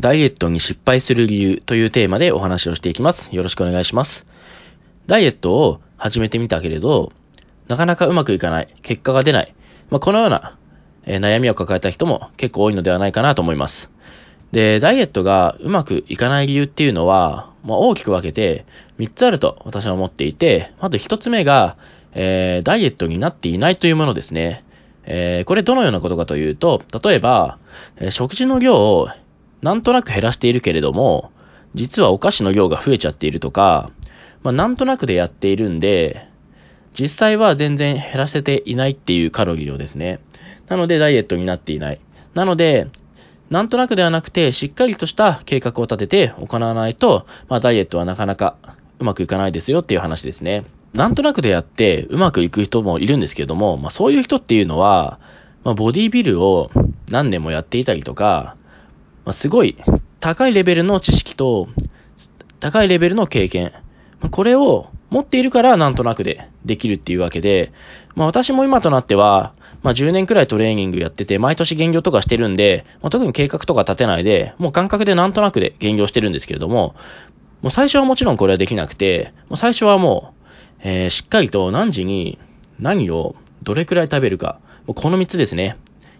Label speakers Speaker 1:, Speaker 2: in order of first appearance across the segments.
Speaker 1: ダイエットに失敗する理由というテーマでお話をしていきます。よろしくお願いします。ダイエットを始めてみたけれど、なかなかうまくいかない、結果が出ない、まあ、このような、えー、悩みを抱えた人も結構多いのではないかなと思います。で、ダイエットがうまくいかない理由っていうのは、まあ、大きく分けて3つあると私は思っていて、まず1つ目が、えー、ダイエットになっていないというものですね。えー、これどのようなことかというと、例えば、え、食事の量をなんとなく減らしているけれども、実はお菓子の量が増えちゃっているとか、まあ、なんとなくでやっているんで、実際は全然減らせていないっていうカロリーをですね。なのでダイエットになっていない。なので、なんとなくではなくて、しっかりとした計画を立てて行わないと、まあ、ダイエットはなかなかうまくいかないですよっていう話ですね。なんとなくでやってうまくいく人もいるんですけども、まあ、そういう人っていうのは、まあ、ボディビルを何年もやっていたりとか、まあ、すごい高いレベルの知識と高いレベルの経験、これを持っているからなんとなくでできるっていうわけで、まあ私も今となっては、まあ10年くらいトレーニングやってて、毎年減量とかしてるんで、まあ、特に計画とか立てないで、もう感覚でなんとなくで減量してるんですけれども、もう最初はもちろんこれはできなくて、もう最初はもう、えー、しっかりと何時に何をどれくらい食べるか、もうこの3つですね。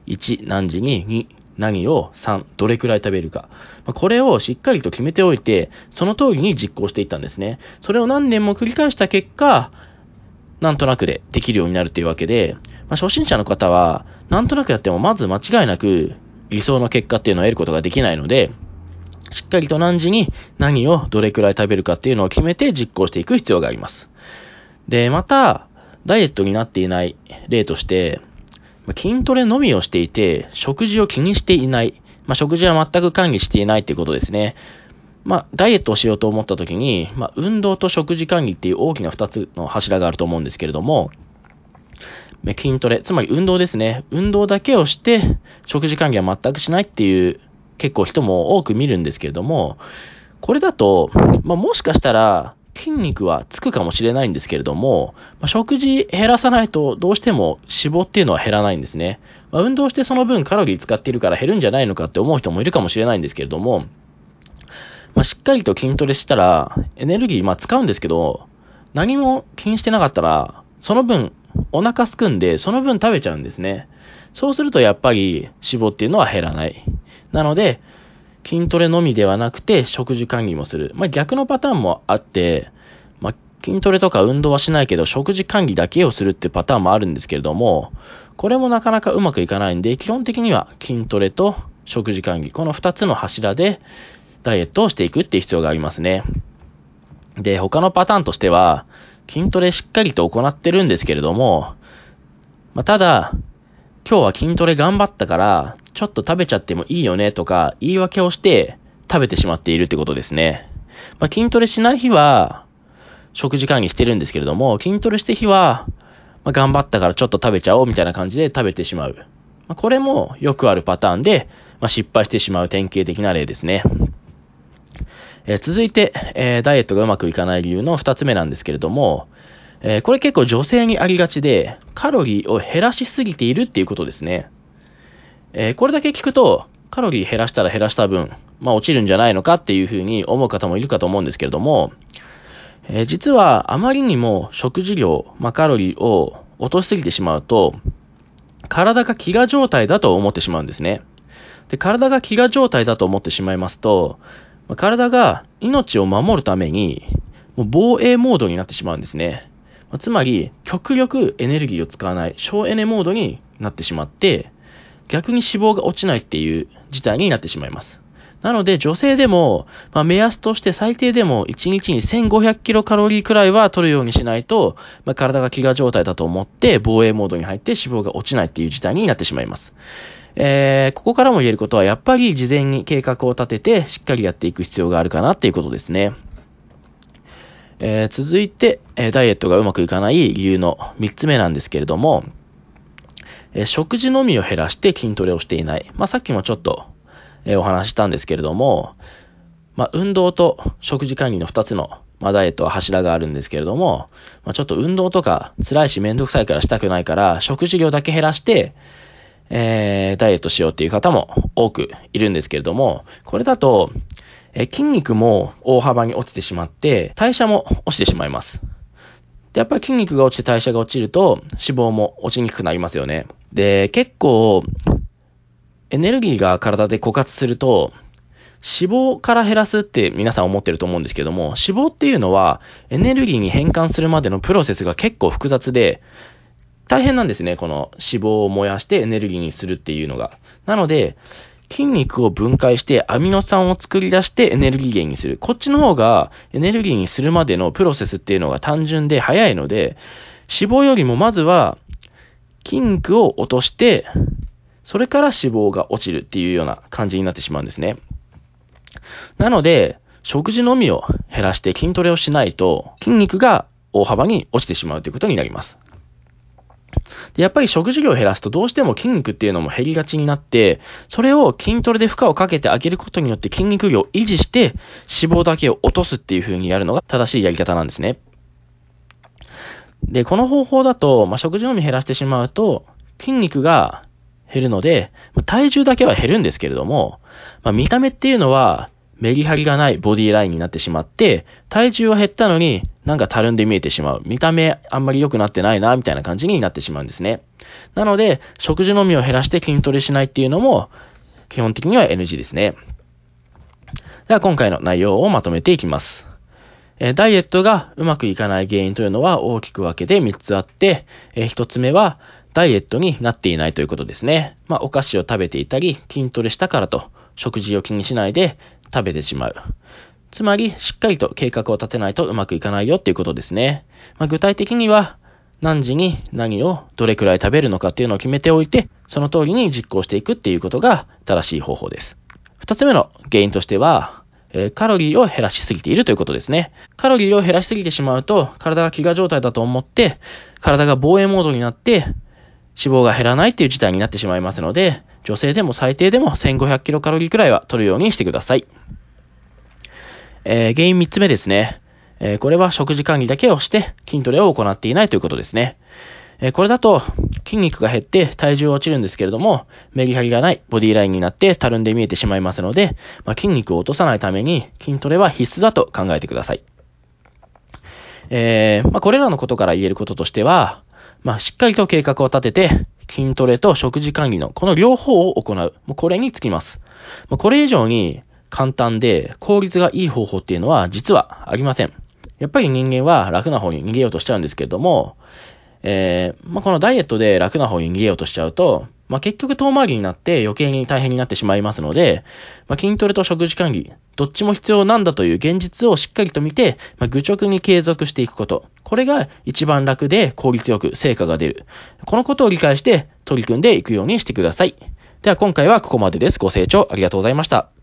Speaker 1: 1、何時に、2、何を3、どれくらい食べるか。これをしっかりと決めておいて、その通りに実行していったんですね。それを何年も繰り返した結果、なんとなくでできるようになるというわけで、まあ、初心者の方は、なんとなくやってもまず間違いなく理想の結果っていうのを得ることができないので、しっかりと何時に何をどれくらい食べるかっていうのを決めて実行していく必要があります。で、また、ダイエットになっていない例として、筋トレのみをしていて、食事を気にしていない。まあ、食事は全く管理していないっていうことですね。まあ、ダイエットをしようと思った時に、まあ、運動と食事管理っていう大きな2つの柱があると思うんですけれども、筋トレ、つまり運動ですね。運動だけをして、食事管理は全くしないっていう結構人も多く見るんですけれども、これだと、まあ、もしかしたら、筋肉はつくかもしれないんですけれども、まあ、食事減らさないとどうしても脂肪っていうのは減らないんですね。まあ、運動してその分カロリー使っているから減るんじゃないのかって思う人もいるかもしれないんですけれども、まあ、しっかりと筋トレしたらエネルギーまあ使うんですけど、何も気にしてなかったら、その分お腹すくんでその分食べちゃうんですね。そうするとやっぱり脂肪っていうのは減らない。なので、筋トレのみではなくて食事管理もする。まあ、逆のパターンもあって、筋トレとか運動はしないけど食事管理だけをするっていうパターンもあるんですけれども、これもなかなかうまくいかないんで、基本的には筋トレと食事管理、この2つの柱でダイエットをしていくっていう必要がありますね。で、他のパターンとしては、筋トレしっかりと行ってるんですけれども、まあ、ただ、今日は筋トレ頑張ったから、ちょっと食べちゃってもいいよねとか、言い訳をして食べてしまっているってことですね。まあ、筋トレしない日は、食事管理してるんですけれども、筋トレして日は、まあ、頑張ったからちょっと食べちゃおうみたいな感じで食べてしまう。まあ、これもよくあるパターンで、まあ、失敗してしまう典型的な例ですね。えー、続いて、えー、ダイエットがうまくいかない理由の二つ目なんですけれども、えー、これ結構女性にありがちで、カロリーを減らしすぎているっていうことですね。え、これだけ聞くと、カロリー減らしたら減らした分、まあ落ちるんじゃないのかっていうふうに思う方もいるかと思うんですけれども、えー、実はあまりにも食事量、まあ、カロリーを落としすぎてしまうと、体が飢餓状態だと思ってしまうんですね。で、体が飢餓状態だと思ってしまいますと、まあ、体が命を守るために、もう防衛モードになってしまうんですね。まあ、つまり、極力エネルギーを使わない省エネモードになってしまって、逆に脂肪が落ちないっていう事態になってしまいます。なので、女性でも、まあ、目安として最低でも1日に1500キロカロリーくらいは取るようにしないと、まあ、体が飢餓状態だと思って防衛モードに入って脂肪が落ちないっていう事態になってしまいます。えー、ここからも言えることは、やっぱり事前に計画を立てて、しっかりやっていく必要があるかなっていうことですね。えー、続いて、え、ダイエットがうまくいかない理由の3つ目なんですけれども、え食事のみを減らして筋トレをしていない。まあ、さっきもちょっと、えお話したんですけれども、まあ、運動と食事管理の2つの、まあ、ダイエットは柱があるんですけれども、まあ、ちょっと運動とか辛いしめんどくさいからしたくないから、食事量だけ減らして、えー、ダイエットしようっていう方も多くいるんですけれども、これだと、え筋肉も大幅に落ちてしまって、代謝も落ちてしまいます。で、やっぱり筋肉が落ちて代謝が落ちると、脂肪も落ちにくくなりますよね。で、結構、エネルギーが体で枯渇すると、脂肪から減らすって皆さん思ってると思うんですけども、脂肪っていうのはエネルギーに変換するまでのプロセスが結構複雑で、大変なんですね。この脂肪を燃やしてエネルギーにするっていうのが。なので、筋肉を分解してアミノ酸を作り出してエネルギー源にする。こっちの方がエネルギーにするまでのプロセスっていうのが単純で早いので、脂肪よりもまずは筋肉を落として、それから脂肪が落ちるっていうような感じになってしまうんですね。なので、食事のみを減らして筋トレをしないと、筋肉が大幅に落ちてしまうということになります。やっぱり食事量を減らすとどうしても筋肉っていうのも減りがちになって、それを筋トレで負荷をかけてあげることによって筋肉量を維持して脂肪だけを落とすっていう風にやるのが正しいやり方なんですね。で、この方法だと、まあ、食事のみ減らしてしまうと筋肉が減るのでま、体重だけは減るんですけれども、まあ、見た目っていうのはメリハリがないボディラインになってしまって、体重は減ったのになんかたるんで見えてしまう。見た目あんまり良くなってないな、みたいな感じになってしまうんですね。なので、食事のみを減らして筋トレしないっていうのも、基本的には NG ですね。では今回の内容をまとめていきます。えダイエットがうまくいかない原因というのは大きく分けて3つあって、え1つ目はダイエットになっていないということですね。まあ、お菓子を食べていたり、筋トレしたからと食事を気にしないで食べてしまう。つまり、しっかりと計画を立てないとうまくいかないよっていうことですね。まあ、具体的には、何時に何をどれくらい食べるのかっていうのを決めておいて、その通りに実行していくっていうことが正しい方法です。二つ目の原因としては、えカロリーを減らしすぎているということですね。カロリーを減らしすぎてしまうと、体が飢餓状態だと思って、体が防衛モードになって、脂肪が減らないっていう事態になってしまいますので、女性でも最低でも1500キロカロリーくらいは取るようにしてください。えー、原因3つ目ですね。えー、これは食事管理だけをして筋トレを行っていないということですね。えー、これだと筋肉が減って体重が落ちるんですけれども、メリハリがないボディラインになってたるんで見えてしまいますので、まあ、筋肉を落とさないために筋トレは必須だと考えてください。えー、まあ、これらのことから言えることとしては、まあ、しっかりと計画を立てて、筋トレと食事管理のこの両方を行う。もうこれにつきます。もう、これ以上に簡単で効率がいい方法っていうのは実はありません。やっぱり人間は楽な方に逃げようとしちゃうんですけれども、えー、まあ、このダイエットで楽な方に逃げようとしちゃうと、まあ、結局遠回りになって余計に大変になってしまいますので、まあ、筋トレと食事管理、どっちも必要なんだという現実をしっかりと見て、まあ、愚直に継続していくこと。これが一番楽で効率よく成果が出る。このことを理解して取り組んでいくようにしてください。では今回はここまでです。ご清聴ありがとうございました。